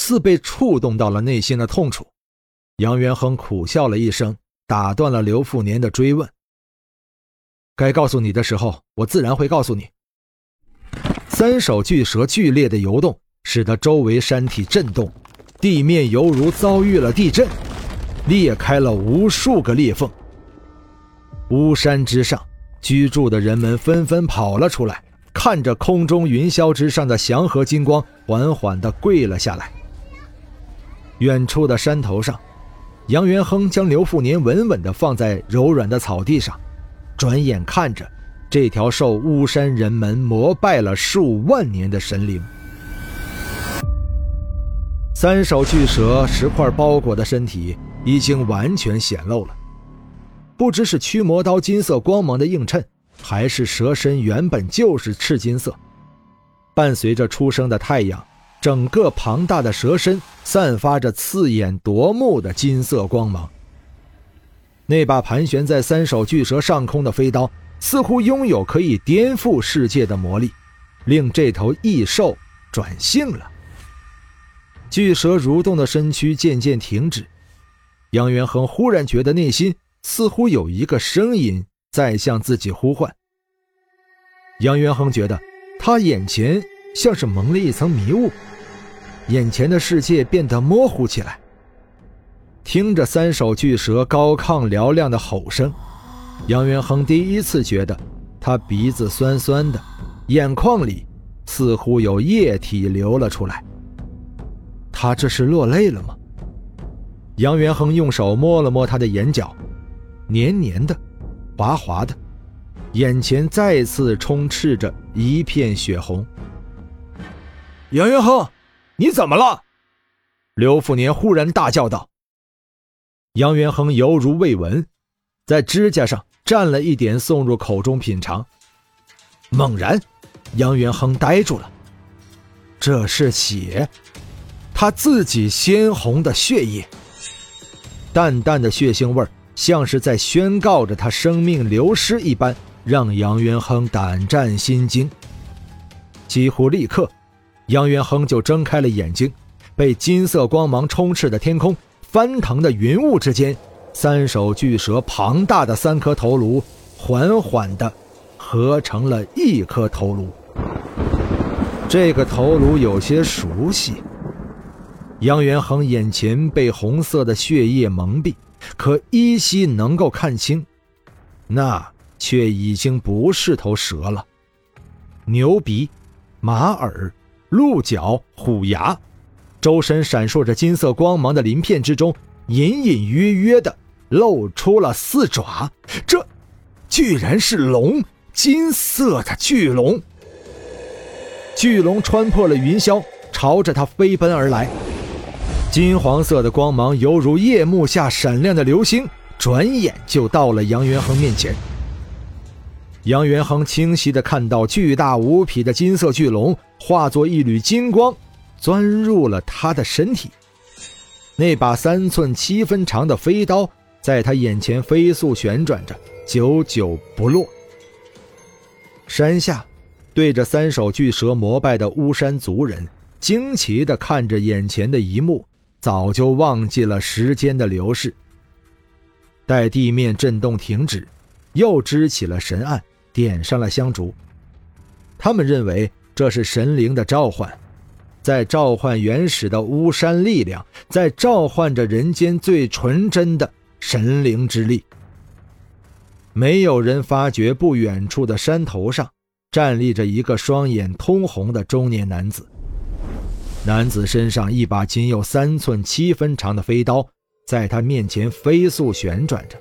似被触动到了内心的痛楚，杨元亨苦笑了一声，打断了刘富年的追问。该告诉你的时候，我自然会告诉你。三手巨蛇剧烈的游动，使得周围山体震动，地面犹如遭遇了地震，裂开了无数个裂缝。巫山之上居住的人们纷纷跑了出来，看着空中云霄之上的祥和金光，缓缓地跪了下来。远处的山头上，杨元亨将刘富年稳稳地放在柔软的草地上，转眼看着这条受巫山人们膜拜了数万年的神灵。三首巨蛇石块包裹的身体已经完全显露了，不知是驱魔刀金色光芒的映衬，还是蛇身原本就是赤金色，伴随着初升的太阳。整个庞大的蛇身散发着刺眼夺目的金色光芒。那把盘旋在三手巨蛇上空的飞刀，似乎拥有可以颠覆世界的魔力，令这头异兽转性了。巨蛇蠕动的身躯渐渐停止，杨元亨忽然觉得内心似乎有一个声音在向自己呼唤。杨元亨觉得他眼前像是蒙了一层迷雾。眼前的世界变得模糊起来。听着三首巨蛇高亢嘹亮的吼声，杨元亨第一次觉得他鼻子酸酸的，眼眶里似乎有液体流了出来。他这是落泪了吗？杨元亨用手摸了摸他的眼角，黏黏的，滑滑的，眼前再次充斥着一片血红。杨元亨。你怎么了？刘富年忽然大叫道。杨元亨犹如未闻，在指甲上蘸了一点，送入口中品尝。猛然，杨元亨呆住了。这是血，他自己鲜红的血液。淡淡的血腥味像是在宣告着他生命流失一般，让杨元亨胆战心惊。几乎立刻。杨元亨就睁开了眼睛，被金色光芒充斥的天空，翻腾的云雾之间，三手巨蛇庞大的三颗头颅，缓缓地合成了一颗头颅。这个头颅有些熟悉。杨元亨眼前被红色的血液蒙蔽，可依稀能够看清，那却已经不是头蛇了。牛鼻，马耳。鹿角、虎牙，周身闪烁着金色光芒的鳞片之中，隐隐约约的露出了四爪。这，居然是龙！金色的巨龙！巨龙穿破了云霄，朝着他飞奔而来。金黄色的光芒犹如夜幕下闪亮的流星，转眼就到了杨元亨面前。杨元亨清晰地看到巨大无匹的金色巨龙化作一缕金光，钻入了他的身体。那把三寸七分长的飞刀在他眼前飞速旋转着，久久不落。山下，对着三首巨蛇膜拜的巫山族人惊奇地看着眼前的一幕，早就忘记了时间的流逝。待地面震动停止，又支起了神案。点上了香烛，他们认为这是神灵的召唤，在召唤原始的巫山力量，在召唤着人间最纯真的神灵之力。没有人发觉，不远处的山头上站立着一个双眼通红的中年男子。男子身上一把仅有三寸七分长的飞刀，在他面前飞速旋转着，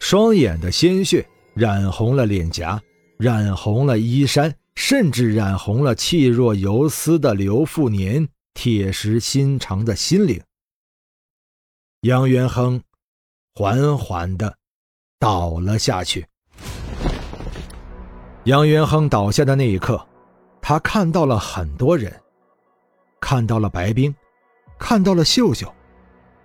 双眼的鲜血。染红了脸颊，染红了衣衫，甚至染红了气若游丝的刘富年铁石心肠的心灵。杨元亨缓缓的倒了下去。杨元亨倒下的那一刻，他看到了很多人，看到了白冰，看到了秀秀，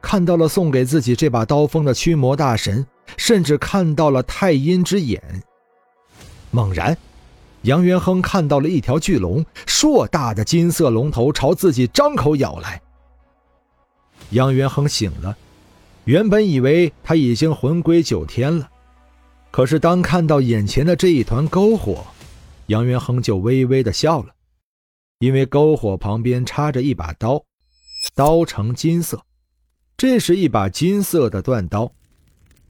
看到了送给自己这把刀锋的驱魔大神，甚至看到了太阴之眼。猛然。杨元亨看到了一条巨龙，硕大的金色龙头朝自己张口咬来。杨元亨醒了，原本以为他已经魂归九天了，可是当看到眼前的这一团篝火，杨元亨就微微的笑了，因为篝火旁边插着一把刀，刀呈金色，这是一把金色的断刀。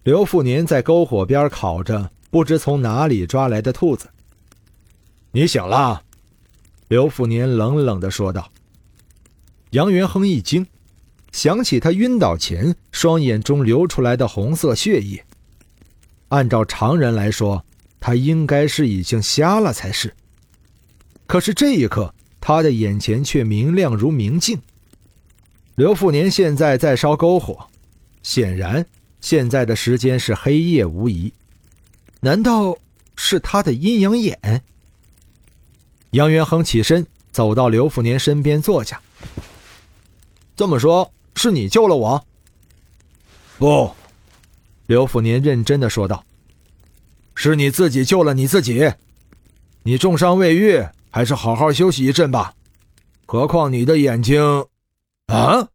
刘富年在篝火边烤着不知从哪里抓来的兔子。你醒了，刘富年冷冷的说道。杨元亨一惊，想起他晕倒前双眼中流出来的红色血液。按照常人来说，他应该是已经瞎了才是。可是这一刻，他的眼前却明亮如明镜。刘富年现在在烧篝火，显然现在的时间是黑夜无疑。难道是他的阴阳眼？杨元亨起身，走到刘福年身边坐下。这么说，是你救了我？不，刘福年认真的说道：“是你自己救了你自己。你重伤未愈，还是好好休息一阵吧。何况你的眼睛……啊！”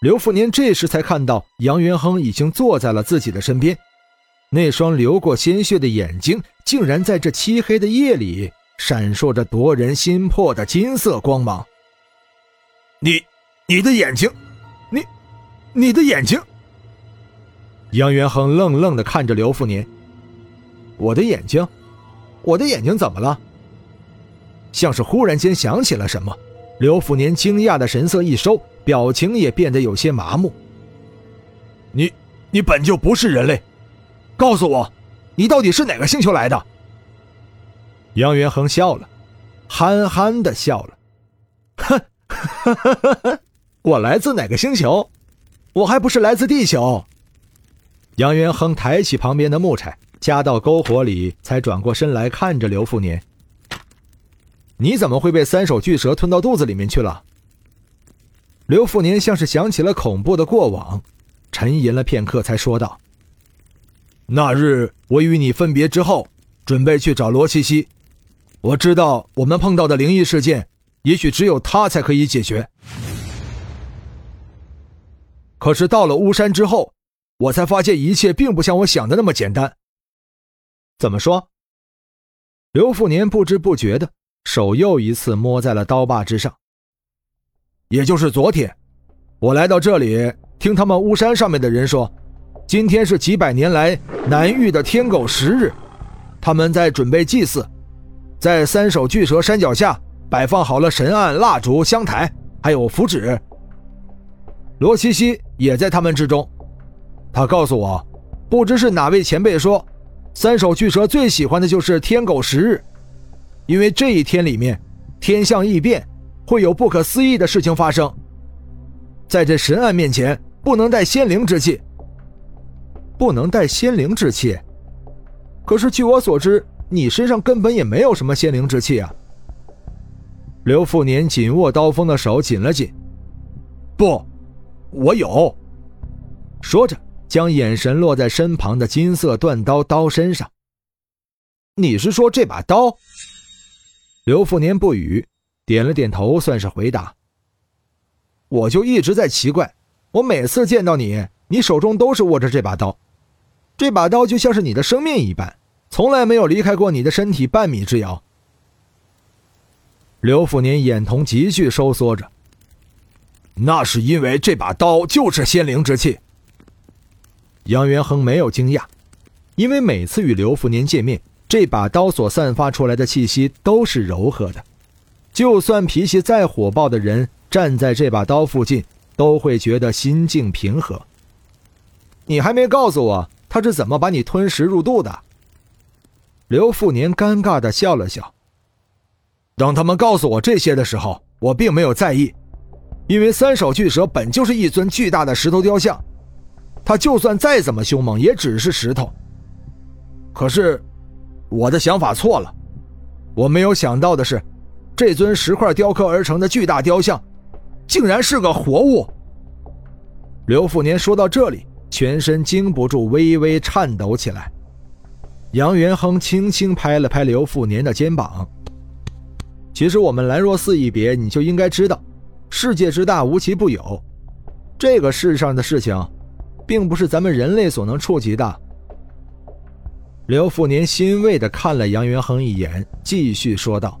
刘富年这时才看到杨元亨已经坐在了自己的身边，那双流过鲜血的眼睛，竟然在这漆黑的夜里。闪烁着夺人心魄的金色光芒。你，你的眼睛，你，你的眼睛。杨元亨愣愣的看着刘富年。我的眼睛，我的眼睛怎么了？像是忽然间想起了什么，刘富年惊讶的神色一收，表情也变得有些麻木。你，你本就不是人类，告诉我，你到底是哪个星球来的？杨元亨笑了，憨憨的笑了，哼，我来自哪个星球？我还不是来自地球。杨元亨抬起旁边的木柴，夹到篝火里，才转过身来看着刘富年：“你怎么会被三手巨蛇吞到肚子里面去了？”刘富年像是想起了恐怖的过往，沉吟了片刻，才说道：“那日我与你分别之后，准备去找罗七七。”我知道我们碰到的灵异事件，也许只有他才可以解决。可是到了巫山之后，我才发现一切并不像我想的那么简单。怎么说？刘富年不知不觉的手又一次摸在了刀把之上。也就是昨天，我来到这里，听他们巫山上面的人说，今天是几百年来难遇的天狗食日，他们在准备祭祀。在三首巨蛇山脚下摆放好了神案、蜡烛、香台，还有符纸。罗西西也在他们之中。他告诉我，不知是哪位前辈说，三首巨蛇最喜欢的就是天狗食日，因为这一天里面天象异变，会有不可思议的事情发生。在这神案面前，不能带仙灵之气，不能带仙灵之气。可是据我所知。你身上根本也没有什么仙灵之气啊！刘富年紧握刀锋的手紧了紧。不，我有。说着，将眼神落在身旁的金色断刀刀身上。你是说这把刀？刘富年不语，点了点头，算是回答。我就一直在奇怪，我每次见到你，你手中都是握着这把刀，这把刀就像是你的生命一般。从来没有离开过你的身体半米之遥。刘福年眼瞳急剧收缩着。那是因为这把刀就是仙灵之气。杨元亨没有惊讶，因为每次与刘福年见面，这把刀所散发出来的气息都是柔和的，就算脾气再火爆的人站在这把刀附近，都会觉得心境平和。你还没告诉我他是怎么把你吞食入肚的？刘富年尴尬的笑了笑。等他们告诉我这些的时候，我并没有在意，因为三手巨蛇本就是一尊巨大的石头雕像，它就算再怎么凶猛，也只是石头。可是，我的想法错了。我没有想到的是，这尊石块雕刻而成的巨大雕像，竟然是个活物。刘富年说到这里，全身经不住微微颤抖起来。杨元亨轻轻拍了拍刘富年的肩膀。其实我们兰若寺一别，你就应该知道，世界之大，无奇不有。这个世上的事情，并不是咱们人类所能触及的。刘富年欣慰地看了杨元亨一眼，继续说道：“